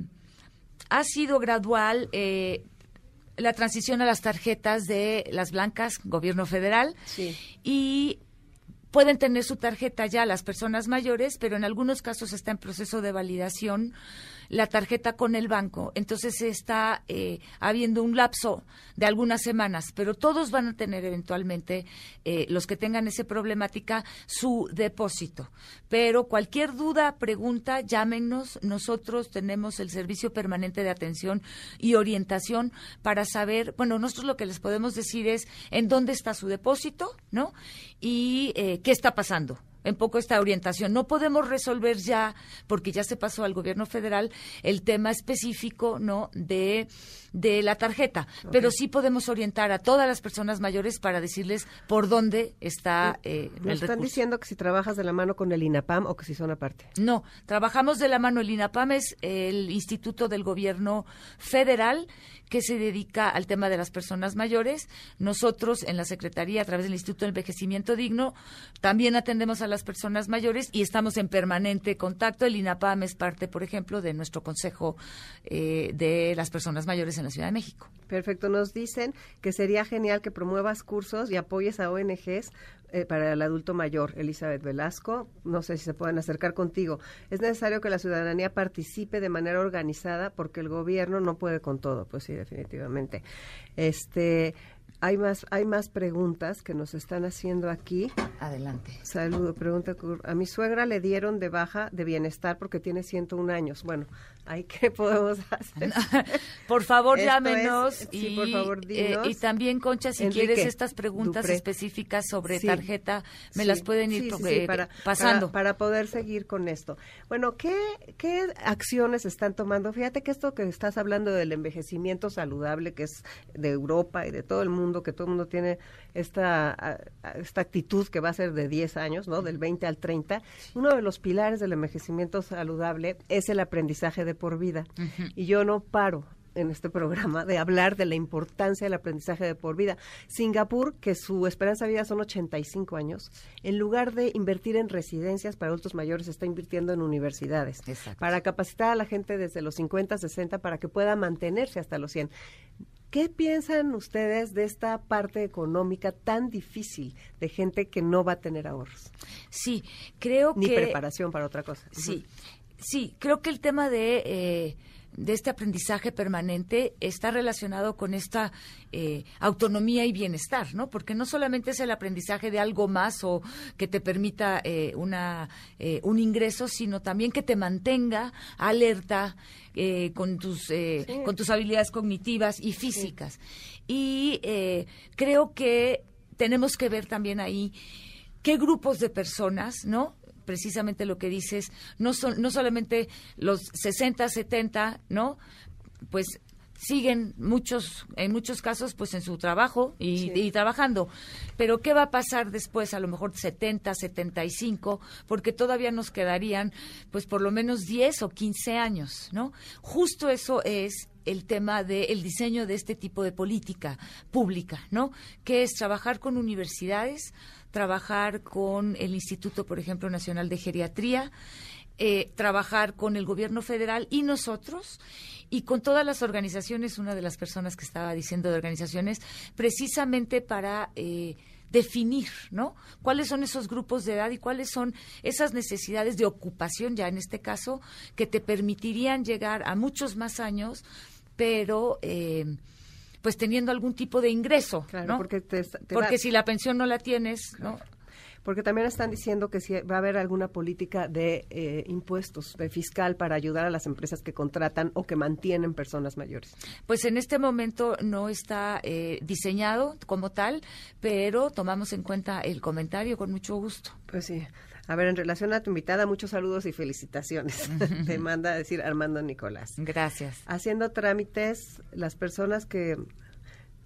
ha sido gradual eh, la transición a las tarjetas de las blancas, gobierno federal, Sí. y pueden tener su tarjeta ya las personas mayores, pero en algunos casos está en proceso de validación la tarjeta con el banco. Entonces está eh, habiendo un lapso de algunas semanas, pero todos van a tener eventualmente, eh, los que tengan esa problemática, su depósito. Pero cualquier duda, pregunta, llámenos. Nosotros tenemos el servicio permanente de atención y orientación para saber, bueno, nosotros lo que les podemos decir es en dónde está su depósito, ¿no? Y eh, qué está pasando en poco esta orientación. No podemos resolver ya, porque ya se pasó al gobierno federal, el tema específico no de, de la tarjeta, pero sí podemos orientar a todas las personas mayores para decirles por dónde está eh, Me el están recurso. diciendo que si trabajas de la mano con el INAPAM o que si son aparte. No, trabajamos de la mano. El INAPAM es el Instituto del Gobierno Federal que se dedica al tema de las personas mayores. Nosotros en la Secretaría, a través del Instituto del Envejecimiento Digno, también atendemos a las personas mayores y estamos en permanente contacto. El INAPAM es parte, por ejemplo, de nuestro Consejo eh, de las Personas Mayores en la Ciudad de México. Perfecto, nos dicen que sería genial que promuevas cursos y apoyes a ONGs eh, para el adulto mayor. Elizabeth Velasco, no sé si se pueden acercar contigo. Es necesario que la ciudadanía participe de manera organizada porque el gobierno no puede con todo. Pues sí, definitivamente. Este, hay más, hay más preguntas que nos están haciendo aquí. Adelante. Saludo, pregunta. A mi suegra le dieron de baja de bienestar porque tiene 101 años. Bueno, ¿ahí qué podemos hacer? Por favor, Esto llámenos es- y, sí, por favor, eh, y también, Concha, si Enrique quieres estas preguntas Dupré. específicas sobre Sí, tarjeta, me sí, las pueden ir eh, para, pasando. Para, para poder seguir con esto. Bueno, ¿qué, ¿qué acciones están tomando? Fíjate que esto que estás hablando del envejecimiento saludable, que es de Europa y de todo el mundo, que todo el mundo tiene esta, esta actitud que va a ser de 10 años, ¿no? Del 20 al 30. Uno de los pilares del envejecimiento saludable es el aprendizaje de por vida. Y yo no paro en este programa de hablar de la importancia del aprendizaje de por vida. Singapur, que su esperanza de vida son 85 años, en lugar de invertir en residencias para adultos mayores, está invirtiendo en universidades Exacto. para capacitar a la gente desde los 50, 60 para que pueda mantenerse hasta los 100. ¿Qué piensan ustedes de esta parte económica tan difícil de gente que no va a tener ahorros? Sí, creo Ni que... preparación para otra cosa. Sí, sí, creo que el tema de eh, de este aprendizaje permanente está relacionado con esta eh, autonomía y bienestar, ¿no? Porque no solamente es el aprendizaje de algo más o que te permita eh, una, eh, un ingreso, sino también que te mantenga alerta con, tus, con tus habilidades cognitivas y físicas. Y creo que tenemos que ver también ahí qué grupos de personas, ¿no? Precisamente lo que dices, no, son, no solamente los 60, 70, ¿no? Pues siguen muchos, en muchos casos, pues en su trabajo y, trabajando. Pero ¿qué va a pasar después? A lo mejor 70, 75, porque todavía nos quedarían, pues por lo menos 10 o 15 años, ¿no? Justo eso es el tema del diseño de este tipo de política pública, ¿no? Que es trabajar con universidades, trabajar con el Instituto, por ejemplo, Nacional de Geriatría, eh, trabajar con el gobierno federal y nosotros y con todas las organizaciones, una de las personas que estaba diciendo de organizaciones, precisamente para eh, definir, ¿no? ¿Cuáles son esos grupos de edad y cuáles son esas necesidades de ocupación, ya en este caso, que te permitirían llegar a muchos más años, pero eh, pues teniendo algún tipo de ingreso, ¿no? Porque, porque si la pensión no la tienes, ¿no? Porque también están diciendo que si va a haber alguna política de eh, impuestos, de fiscal, para ayudar a las empresas que contratan o que mantienen personas mayores. Pues en este momento no está eh, diseñado como tal, pero tomamos en cuenta el comentario con mucho gusto. Pues sí. A ver, en relación a tu invitada, muchos saludos y felicitaciones. Te manda a decir Armando Nicolás. Gracias. Haciendo trámites, las personas que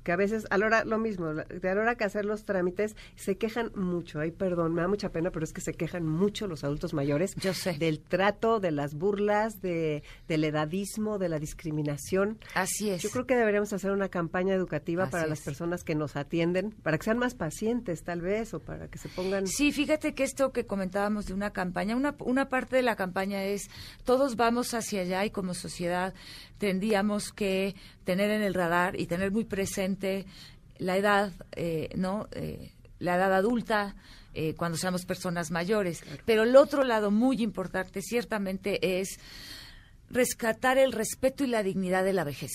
que a veces, a la hora, lo mismo, de a la hora que hacer los trámites, se quejan mucho. Ay, perdón, me da mucha pena, pero es que se quejan mucho los adultos mayores. Yo sé. Del trato, de las burlas, de, del edadismo, de la discriminación. Así es. Yo creo que deberíamos hacer una campaña educativa para las personas que nos atienden, para que sean más pacientes, tal vez, o para que se pongan. Sí, fíjate que esto que comentábamos de una campaña, una, una parte de la campaña es todos vamos hacia allá y como sociedad tendríamos que tener en el radar y tener muy presente la edad, eh, ¿no? Eh, la edad adulta, eh, cuando seamos personas mayores. Pero el otro lado muy importante ciertamente es rescatar el respeto y la dignidad de la vejez,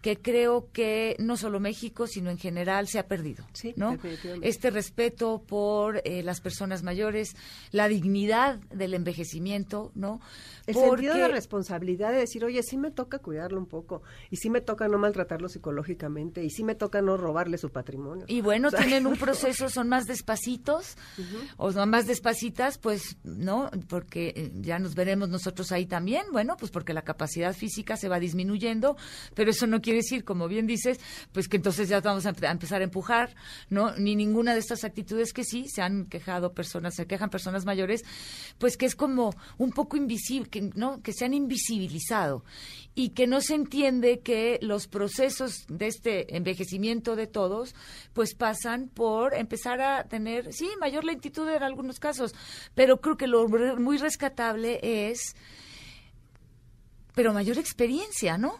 que creo que no solo México, sino en general se ha perdido, ¿no? Este respeto por eh, las personas mayores, la dignidad del envejecimiento, ¿no? El sentido de responsabilidad de decir, oye, sí me toca cuidarlo un poco, y sí me toca no maltratarlo psicológicamente, y sí me toca no robarle su patrimonio. Y bueno, tienen un proceso, son más despacitos, o son más despacitas, pues, ¿no? Porque eh, ya nos veremos nosotros ahí también, bueno, pues porque la capacidad física se va disminuyendo, pero eso no quiere decir, como bien dices, pues que entonces ya vamos a, empezar a empujar, ¿no? Ni ninguna de estas actitudes que sí se han quejado personas, se quejan personas mayores, pues que es como un poco invisible, que, ¿no? Que se han invisibilizado y que no se entiende que los procesos de este envejecimiento de todos, pues pasan por empezar a tener, sí, mayor lentitud en algunos casos, pero creo que lo muy rescatable es pero mayor experiencia, ¿no?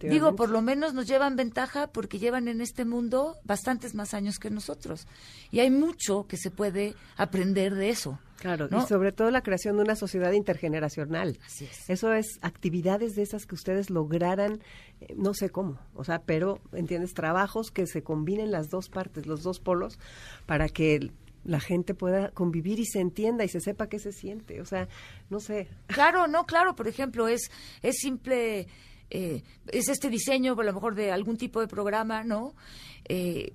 Digo, por lo menos nos llevan ventaja porque llevan en este mundo bastantes más años que nosotros. Y hay mucho que se puede aprender de eso. Claro, y sobre todo la creación de una sociedad intergeneracional. Así es. Eso es actividades de esas que ustedes lograran, eh, no sé cómo, o sea, pero, ¿entiendes? Trabajos que se combinen las dos partes, los dos polos, para que la gente pueda convivir y se entienda y se sepa qué se siente. O sea, no sé. Claro, no, claro, por ejemplo, es, es simple, eh, es este diseño, a lo mejor de algún tipo de programa, ¿no? Eh,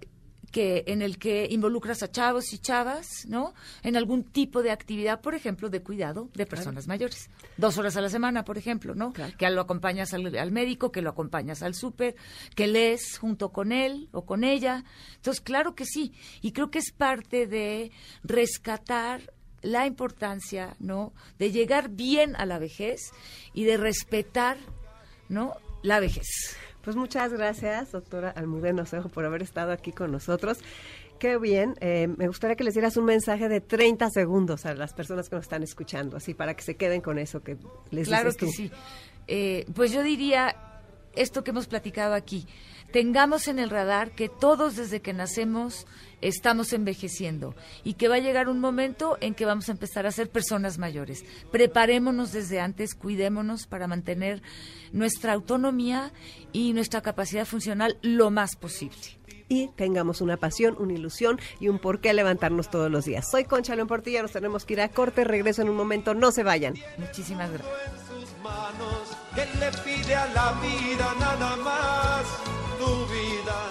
que en el que involucras a chavos y chavas, ¿no? En algún tipo de actividad, por ejemplo, de cuidado de personas mayores. Dos horas a la semana, por ejemplo, ¿no? Que lo acompañas al, médico, que lo acompañas al súper, que lees junto con él o con ella. Entonces, claro que sí. Y creo que es parte de rescatar la importancia, ¿no? De llegar bien a la vejez y de respetar, ¿no? La vejez. Pues muchas gracias, doctora Almudena Osejo, por haber estado aquí con nosotros. Qué bien. Eh, me gustaría que les dieras un mensaje de 30 segundos a las personas que nos están escuchando, así para que se queden con eso que les Claro que sí. Eh, pues yo diría, esto que hemos platicado aquí. Tengamos en el radar que todos desde que nacemos estamos envejeciendo y que va a llegar un momento en que vamos a empezar a ser personas mayores. Preparémonos desde antes, cuidémonos para mantener nuestra autonomía y nuestra capacidad funcional lo más posible y tengamos una pasión, una ilusión y un por qué levantarnos todos los días. Soy Concha León Portilla, nos tenemos que ir a corte, regreso en un momento, no se vayan. Muchísimas gracias. que le pide a la vida nada más tu vida,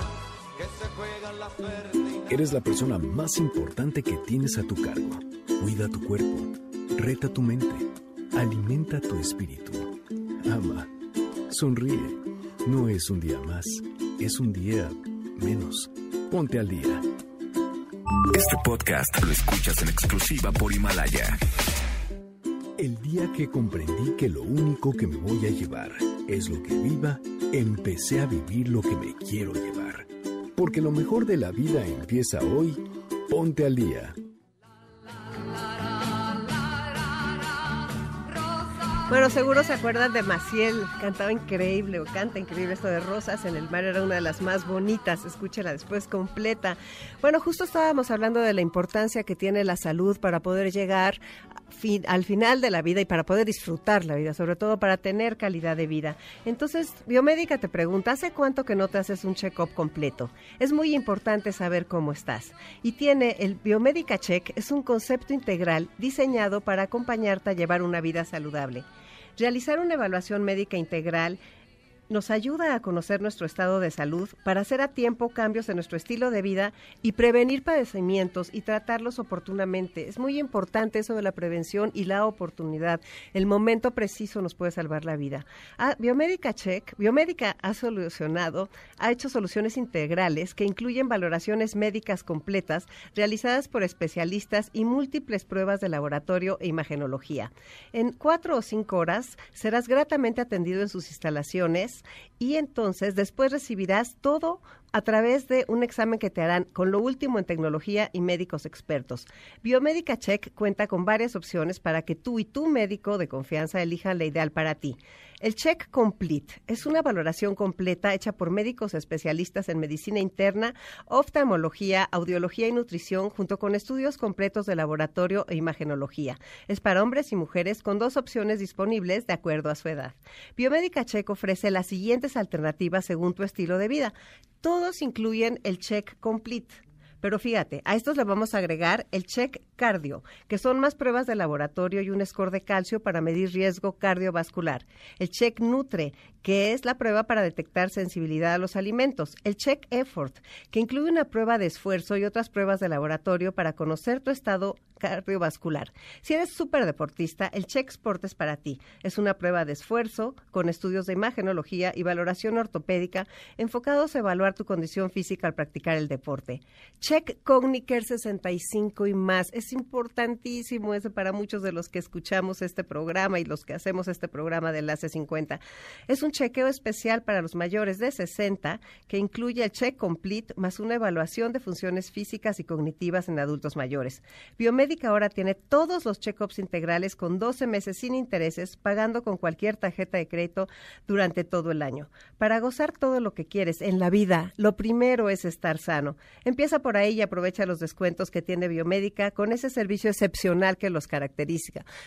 que se juega la suerte. Eres la persona más importante que tienes a tu cargo. Cuida tu cuerpo, reta tu mente, alimenta tu espíritu. Ama, sonríe. No es un día más, es un día menos. Ponte al día. Este podcast lo escuchas en exclusiva por Himalaya. El día que comprendí que lo único que me voy a llevar es lo que viva, empecé a vivir lo que me quiero llevar. Porque lo mejor de la vida empieza hoy. Ponte al día. Bueno, seguro se acuerdan de Maciel, cantaba increíble o canta increíble esto de Rosas en el mar, era una de las más bonitas, escúchela después completa. Bueno, justo estábamos hablando de la importancia que tiene la salud para poder llegar al final de la vida y para poder disfrutar la vida, sobre todo para tener calidad de vida. Entonces, Biomédica te pregunta, ¿hace cuánto que no te haces un check-up completo? Es muy importante saber cómo estás. Y tiene el Biomédica Check, es un concepto integral diseñado para acompañarte a llevar una vida saludable. Realizar una evaluación médica integral nos ayuda a conocer nuestro estado de salud para hacer a tiempo cambios en nuestro estilo de vida y prevenir padecimientos y tratarlos oportunamente. Es muy importante eso de la prevención y la oportunidad. El momento preciso nos puede salvar la vida. Ah, Biomédica Check, Biomédica ha solucionado, ha hecho soluciones integrales que incluyen valoraciones médicas completas realizadas por especialistas y múltiples pruebas de laboratorio e imagenología. En cuatro o cinco horas serás gratamente atendido en sus instalaciones y entonces después recibirás todo a través de un examen que te harán con lo último en tecnología y médicos expertos. Biomédica Check cuenta con varias opciones para que tú y tu médico de confianza elijan la ideal para ti. El Check Complete es una valoración completa hecha por médicos especialistas en medicina interna, oftalmología, audiología y nutrición, junto con estudios completos de laboratorio e imagenología. Es para hombres y mujeres con dos opciones disponibles de acuerdo a su edad. Biomédica Check ofrece las siguientes alternativas según tu estilo de vida. Todos incluyen el Check Complete pero fíjate, a estos le vamos a agregar el check cardio, que son más pruebas de laboratorio y un score de calcio para medir riesgo cardiovascular. El check nutre, que es la prueba para detectar sensibilidad a los alimentos. El check effort, que incluye una prueba de esfuerzo y otras pruebas de laboratorio para conocer tu estado cardiovascular. Si eres súper deportista, el Check Sport es para ti. Es una prueba de esfuerzo con estudios de imagenología y valoración ortopédica enfocados a evaluar tu condición física al practicar el deporte. Check Cogniker 65 y más. Es importantísimo eso para muchos de los que escuchamos este programa y los que hacemos este programa de Enlace 50. Es un chequeo especial para los mayores de 60 que incluye el Check Complete más una evaluación de funciones físicas y cognitivas en adultos mayores. Biomédica ahora tiene todos los check-ups integrales con 12 meses sin intereses, pagando con cualquier tarjeta de crédito durante todo el año. Para gozar todo lo que quieres en la vida, lo primero es estar sano. Empieza por ahí y aprovecha los descuentos que tiene Biomédica con ese servicio excepcional que los caracteriza.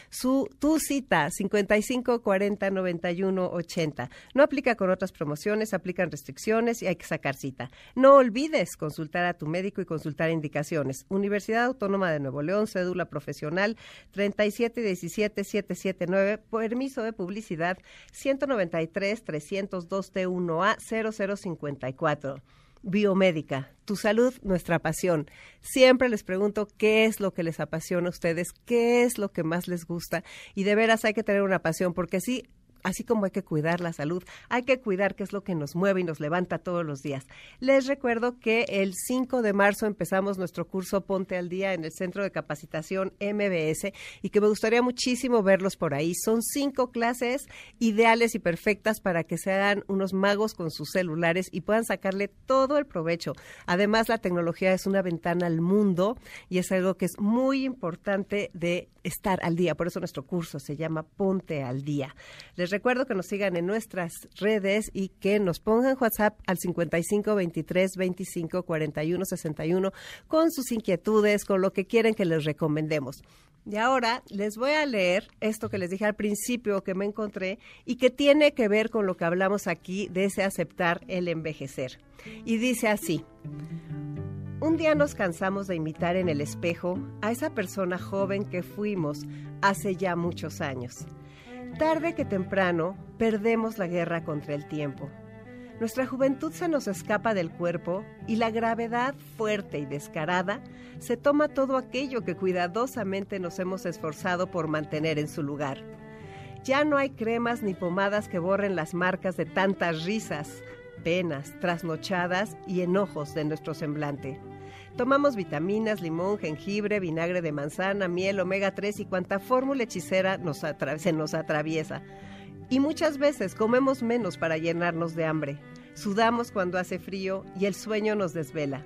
Su, tu cita 55 40 91 80. No aplica con otras promociones, aplican restricciones y hay que sacar cita. No olvides consultar a tu médico y consultar indicaciones. Universidad Autónoma de Nuevo León, cédula profesional 3717-779, permiso de publicidad 193-302T1A 0054. Biomédica, tu salud, nuestra pasión. Siempre les pregunto qué es lo que les apasiona a ustedes, qué es lo que más les gusta y de veras hay que tener una pasión porque sí, así como hay que cuidar la salud, hay que cuidar qué es lo que nos mueve y nos levanta todos los días. Les recuerdo que el 5 de marzo empezamos nuestro curso Ponte al Día en el Centro de Capacitación MBS y que me gustaría muchísimo verlos por ahí. Son cinco clases ideales y perfectas para que sean unos magos con sus celulares y puedan sacarle todo el provecho. Además, la tecnología es una ventana al mundo y es algo que es muy importante de estar al día. Por eso nuestro curso se llama Ponte al Día. Recuerdo que nos sigan en nuestras redes y que nos pongan WhatsApp al 55 23 25 41 61 con sus inquietudes, con lo que quieren que les recomendemos. Y ahora les voy a leer esto que les dije al principio que me encontré y que tiene que ver con lo que hablamos aquí de ese aceptar el envejecer. Y dice así. Un día nos cansamos de imitar en el espejo a esa persona joven que fuimos hace ya muchos años. Tarde que temprano perdemos la guerra contra el tiempo. Nuestra juventud se nos escapa del cuerpo y la gravedad fuerte y descarada se toma todo aquello que cuidadosamente nos hemos esforzado por mantener en su lugar. Ya no hay cremas ni pomadas que borren las marcas de tantas risas, penas, trasnochadas y enojos de nuestro semblante. Tomamos vitaminas, limón, jengibre, vinagre de manzana, miel, omega 3 y cuanta fórmula hechicera nos se nos atraviesa. Y muchas veces comemos menos para llenarnos de hambre. Sudamos cuando hace frío y el sueño nos desvela.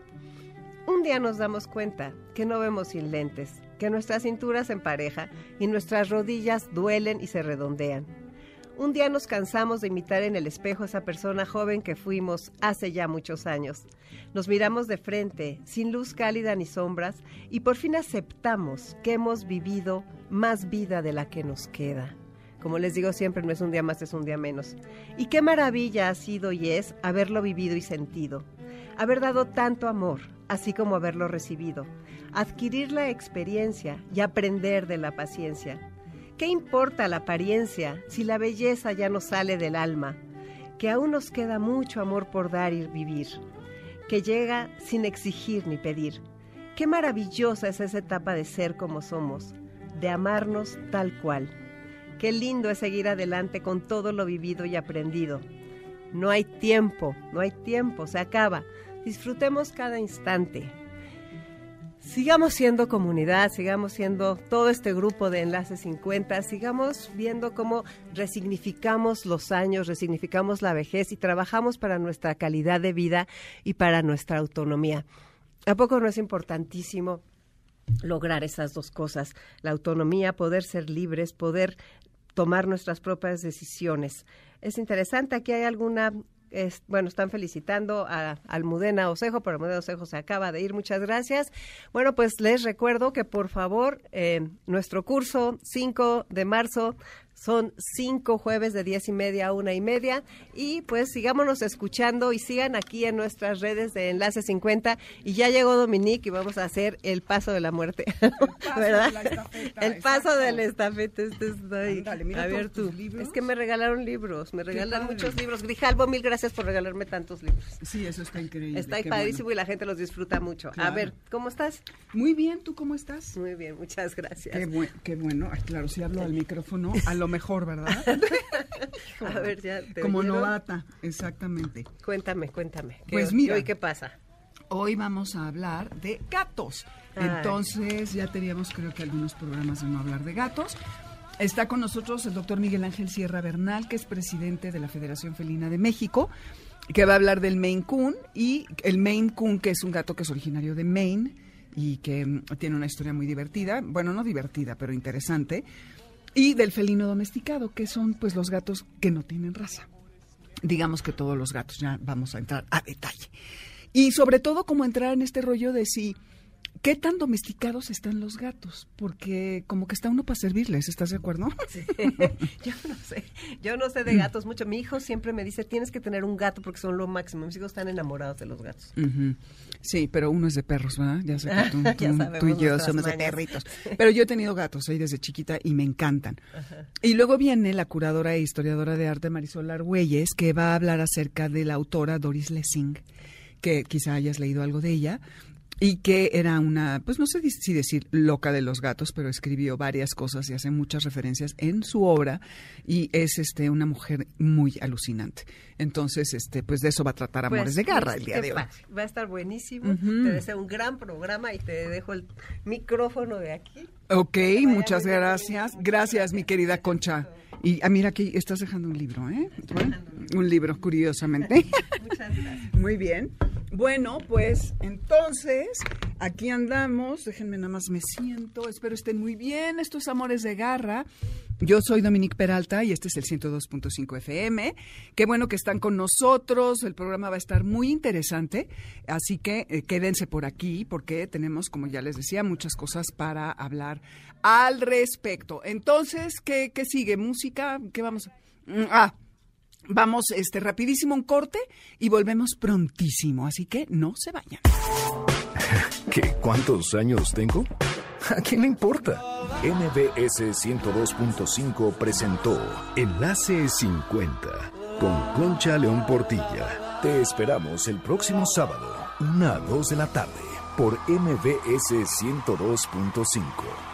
Un día nos damos cuenta que no vemos sin lentes, que nuestra cintura se empareja y nuestras rodillas duelen y se redondean. Un día nos cansamos de imitar en el espejo a esa persona joven que fuimos hace ya muchos años. Nos miramos de frente, sin luz cálida ni sombras, y por fin aceptamos que hemos vivido más vida de la que nos queda. Como les digo siempre, no es un día más, es un día menos. Y qué maravilla ha sido y es haberlo vivido y sentido. Haber dado tanto amor, así como haberlo recibido. Adquirir la experiencia y aprender de la paciencia ¿Qué importa la apariencia si la belleza ya no sale del alma? Que aún nos queda mucho amor por dar y vivir, que llega sin exigir ni pedir. Qué maravillosa es esa etapa de ser como somos, de amarnos tal cual. Qué lindo es seguir adelante con todo lo vivido y aprendido. No hay tiempo, no hay tiempo, se acaba. Disfrutemos cada instante, sigamos siendo comunidad, sigamos siendo todo este grupo de Enlace 50, sigamos viendo cómo resignificamos los años, resignificamos la vejez y trabajamos para nuestra calidad de vida y para nuestra autonomía. ¿A poco no es importantísimo lograr esas dos cosas? La autonomía, poder ser libres, poder tomar nuestras propias decisiones. Es interesante, aquí hay alguna bueno, están felicitando a Almudena Osejo, pero Almudena Osejo se acaba de ir, muchas gracias. Bueno, pues les recuerdo que por favor, eh, nuestro curso 5 de marzo son cinco jueves de diez y media a una y media. Y pues sigámonos escuchando y sigan aquí en nuestras redes de Enlace 50. Y ya llegó Dominique y vamos a hacer el paso de la muerte. ¿Verdad? el paso de la estafeta. Este a ver tú. Es que me regalaron libros, me regalan muchos libros. Grijalvo, mil gracias por regalarme tantos libros. Sí, eso está increíble. Está padrísimo y la gente los disfruta mucho. A ver, ¿cómo estás? Muy bien, ¿tú cómo estás? Muy bien, muchas gracias. Qué, qué bueno. claro, si hablo al micrófono, a lo mejor, ¿verdad? a ver, ya. Como novata, exactamente. Cuéntame, cuéntame. Pues mira. ¿Hoy qué pasa? Hoy vamos a hablar de gatos. Entonces, ya teníamos creo que algunos programas de no hablar de gatos. Está con nosotros el doctor Miguel Ángel Sierra Bernal, que es presidente de la Federación Felina de México, que va a hablar del Maine Coon y el Maine Coon, que es un gato que es originario de Maine y que mm, tiene una historia muy divertida, bueno, no divertida, pero interesante, y del felino domesticado, que son pues los gatos que no tienen raza. Digamos que todos los gatos, ya vamos a entrar a detalle. Y sobre todo como entrar en este rollo de si ¿Qué tan domesticados están los gatos? Porque como que está uno para servirles, ¿estás de acuerdo? Sí. Yo no sé, yo no sé de gatos mucho. Mi hijo siempre me dice, tienes que tener un gato porque son lo máximo. Mis hijos están enamorados de los gatos. Sí, pero uno es de perros, ¿verdad? Ya sé que tú, y yo somos de perritos. Pero yo he tenido gatos ahí desde chiquita y me encantan. Y luego viene la curadora e historiadora de arte Marisol Argüelles, que va a hablar acerca de la autora Doris Lessing que quizá hayas leído algo de ella, y que era una, pues no sé si decir loca de los gatos, pero escribió varias cosas y hace muchas referencias en su obra y es este una mujer muy alucinante. Entonces, este, pues de eso va a tratar pues, Amores de Garra el día de hoy. Va a estar buenísimo. Te deseo un gran programa y te dejo el micrófono de aquí. Ok, muchas gracias. Gracias, mi querida Concha. Y ah, mira aquí estás dejando un libro, ¿eh? un libro, curiosamente. Muchas gracias. Muy bien. Bueno, pues entonces, aquí andamos. Déjenme nada más me siento. Espero estén muy bien. Estos Amores de Garra. Yo soy Dominique Peralta y este es el 102.5 FM. Qué bueno que están con nosotros. El programa va a estar muy interesante, así que eh, quédense por aquí porque tenemos, como ya les decía, muchas cosas para hablar al respecto. Entonces, ¿qué, qué sigue? ¿Música? ¿Qué vamos? a...? Mm, Ah, vamos este rapidísimo un corte y volvemos prontísimo, así que no se vayan. ¿Qué? ¿Cuántos años tengo? ¿A quién le importa? NBS 102.5 presentó Enlace 50 con Concha León Portilla. Te esperamos el próximo sábado, 1 a 2 de la tarde, por NBS 102.5.